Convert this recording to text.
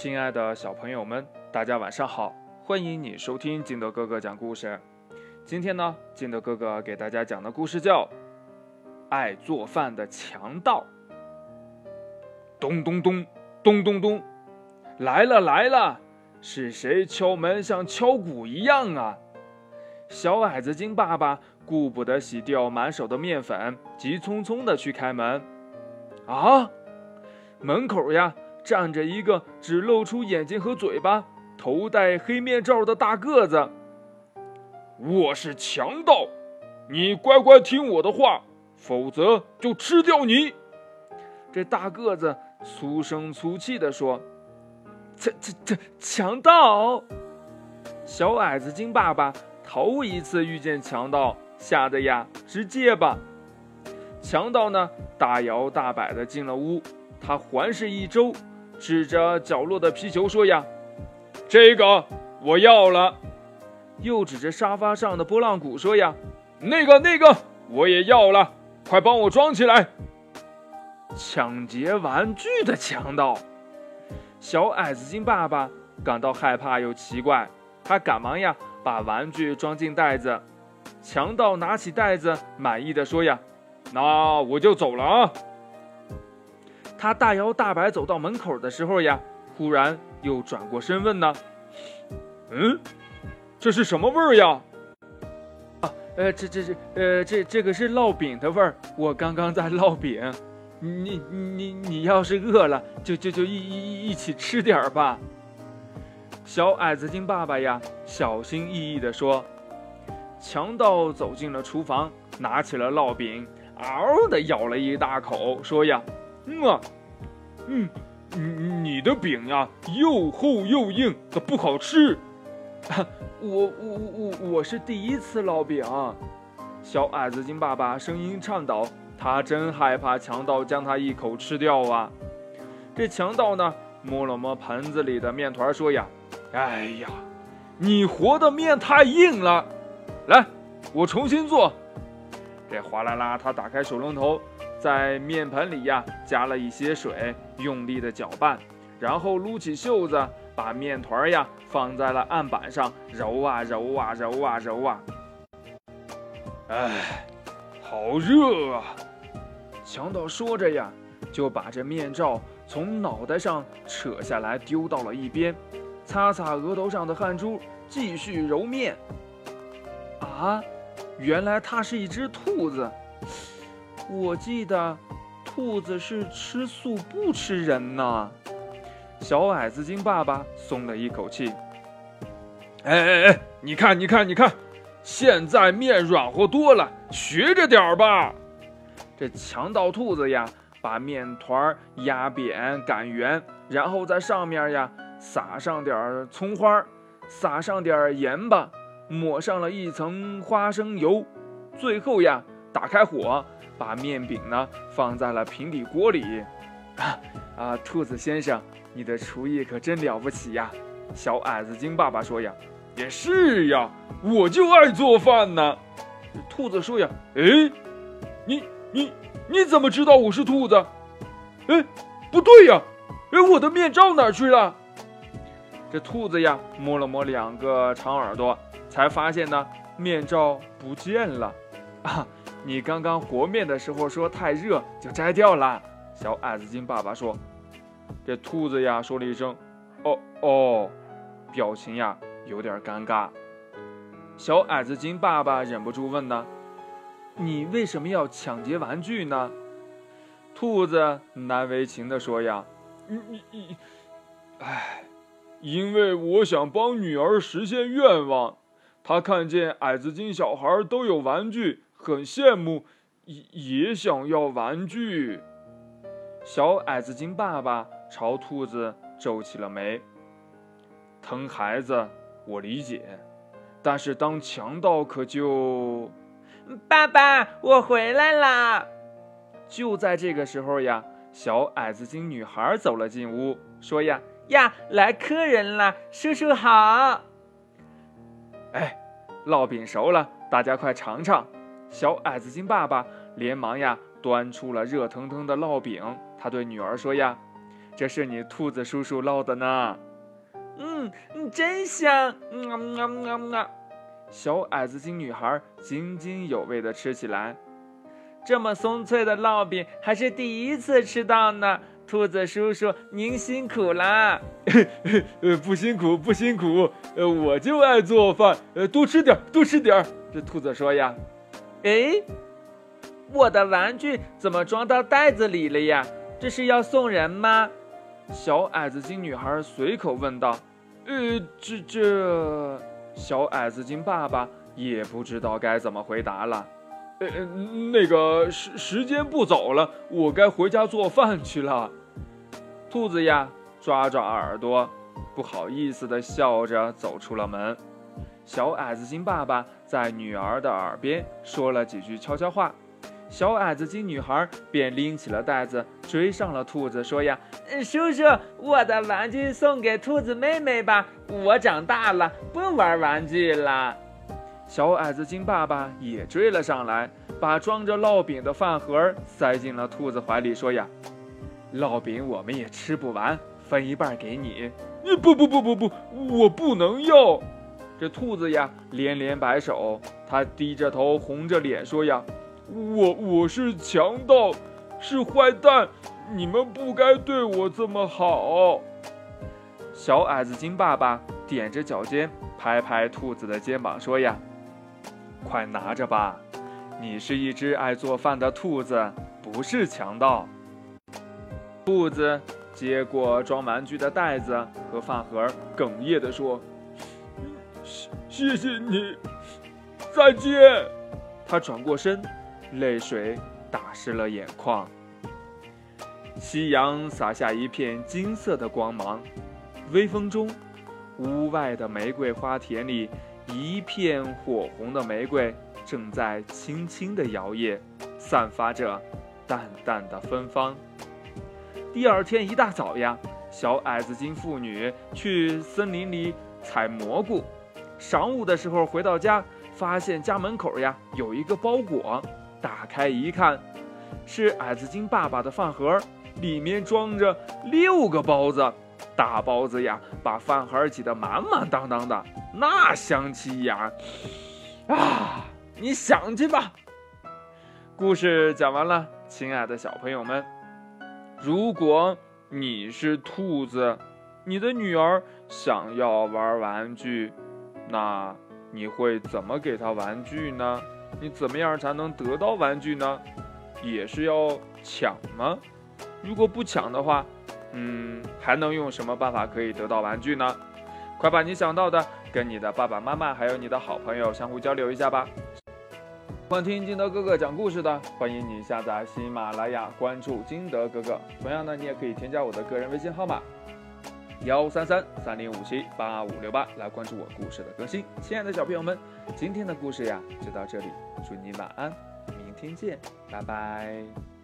亲爱的小朋友们，大家晚上好！欢迎你收听金德哥哥讲故事。今天呢，金德哥哥给大家讲的故事叫《爱做饭的强盗》。咚咚咚，咚咚咚，来了来了！是谁敲门像敲鼓一样啊？小矮子金爸爸顾不得洗掉满手的面粉，急匆匆的去开门。啊，门口呀！站着一个只露出眼睛和嘴巴、头戴黑面罩的大个子。我是强盗，你乖乖听我的话，否则就吃掉你。这大个子粗声粗气地说：“强强强强盗！”小矮子金爸爸头一次遇见强盗，吓得呀直结巴。强盗呢，大摇大摆地进了屋，他环视一周。指着角落的皮球说：“呀，这个我要了。”又指着沙发上的拨浪鼓说：“呀，那个那个我也要了，快帮我装起来！”抢劫玩具的强盗，小矮子精爸爸感到害怕又奇怪，他赶忙呀把玩具装进袋子。强盗拿起袋子，满意的说：“呀，那我就走了啊。”他大摇大摆走到门口的时候呀，忽然又转过身问呢：“嗯，这是什么味儿呀？”啊，呃，这这这，呃，这这个是烙饼的味儿。我刚刚在烙饼。你你你要是饿了，就就就一一一一起吃点儿吧。小矮子精爸爸呀，小心翼翼地说。强盗走进了厨房，拿起了烙饼，嗷的咬了一大口，说呀。嗯啊，嗯，你你的饼呀，又厚又硬，不好吃。我我我我我是第一次烙饼。小矮子精爸爸声音颤抖，他真害怕强盗将他一口吃掉啊。这强盗呢，摸了摸盆子里的面团，说呀：“哎呀，你和的面太硬了，来，我重新做。”这哗啦啦，他打开水龙头。在面盆里呀，加了一些水，用力的搅拌，然后撸起袖子，把面团呀放在了案板上，揉啊揉啊揉啊揉啊。哎，好热啊！强盗说着呀，就把这面罩从脑袋上扯下来，丢到了一边，擦擦额头上的汗珠，继续揉面。啊，原来它是一只兔子。我记得，兔子是吃素不吃人呢。小矮子精爸爸松了一口气。哎哎哎，你看，你看，你看，现在面软和多了，学着点儿吧。这强盗兔子呀，把面团压扁擀圆，然后在上面呀撒上点葱花，撒上点盐巴，抹上了一层花生油，最后呀打开火。把面饼呢放在了平底锅里，啊啊！兔子先生，你的厨艺可真了不起呀！小矮子精爸爸说呀，也是呀，我就爱做饭呢。兔子说呀，哎，你你你怎么知道我是兔子？哎，不对呀，哎，我的面罩哪去了？这兔子呀摸了摸两个长耳朵，才发现呢面罩不见了，啊！你刚刚和面的时候说太热，就摘掉了。小矮子精爸爸说：“这兔子呀，说了一声‘哦哦’，表情呀有点尴尬。”小矮子精爸爸忍不住问呢：“你为什么要抢劫玩具呢？”兔子难为情地说：“呀，你你你，哎，因为我想帮女儿实现愿望。她看见矮子精小孩都有玩具。”很羡慕，也也想要玩具。小矮子精爸爸朝兔子皱起了眉。疼孩子，我理解，但是当强盗可就……爸爸，我回来啦！就在这个时候呀，小矮子精女孩走了进屋，说呀：“呀，来客人了，叔叔好。”哎，烙饼熟了，大家快尝尝。小矮子精爸爸连忙呀，端出了热腾腾的烙饼。他对女儿说：“呀，这是你兔子叔叔烙的呢。嗯，真香。嗯嗯嗯嗯。小矮子精女孩津津有味地吃起来。这么松脆的烙饼还是第一次吃到呢。兔子叔叔，您辛苦啦！呃，不辛苦，不辛苦。呃，我就爱做饭。呃，多吃点，多吃点。这兔子说呀。哎，我的玩具怎么装到袋子里了呀？这是要送人吗？小矮子精女孩随口问道。呃，这这，小矮子精爸爸也不知道该怎么回答了。呃，那个时时间不早了，我该回家做饭去了。兔子呀，抓抓耳朵，不好意思的笑着走出了门。小矮子精爸爸在女儿的耳边说了几句悄悄话，小矮子精女孩便拎起了袋子追上了兔子，说呀：“叔叔，我的玩具送给兔子妹妹吧，我长大了，不玩玩具了。”小矮子精爸爸也追了上来，把装着烙饼的饭盒塞进了兔子怀里，说：“呀，烙饼我们也吃不完，分一半给你。”“不不不不不，我不能要！”这兔子呀连连摆手，他低着头，红着脸说：“呀，我我是强盗，是坏蛋，你们不该对我这么好。”小矮子金爸爸踮着脚尖，拍拍兔子的肩膀，说：“呀。”快拿着吧，你是一只爱做饭的兔子，不是强盗。兔子接过装玩具的袋子和饭盒，哽咽地说：“谢谢你，再见。”他转过身，泪水打湿了眼眶。夕阳洒下一片金色的光芒，微风中，屋外的玫瑰花田里。一片火红的玫瑰正在轻轻地摇曳，散发着淡淡的芬芳。第二天一大早呀，小矮子精妇女去森林里采蘑菇。晌午的时候回到家，发现家门口呀有一个包裹，打开一看，是矮子精爸爸的饭盒，里面装着六个包子。大包子呀，把饭盒挤得满满当当的，那香气呀，啊，你想去吧。故事讲完了，亲爱的小朋友们，如果你是兔子，你的女儿想要玩玩具，那你会怎么给他玩具呢？你怎么样才能得到玩具呢？也是要抢吗？如果不抢的话。嗯，还能用什么办法可以得到玩具呢？快把你想到的跟你的爸爸妈妈还有你的好朋友相互交流一下吧。喜欢听金德哥哥讲故事的，欢迎你下载喜马拉雅，关注金德哥哥。同样呢，你也可以添加我的个人微信号码幺三三三零五七八五六八来关注我故事的更新。亲爱的小朋友们，今天的故事呀就到这里，祝你晚安，明天见，拜拜。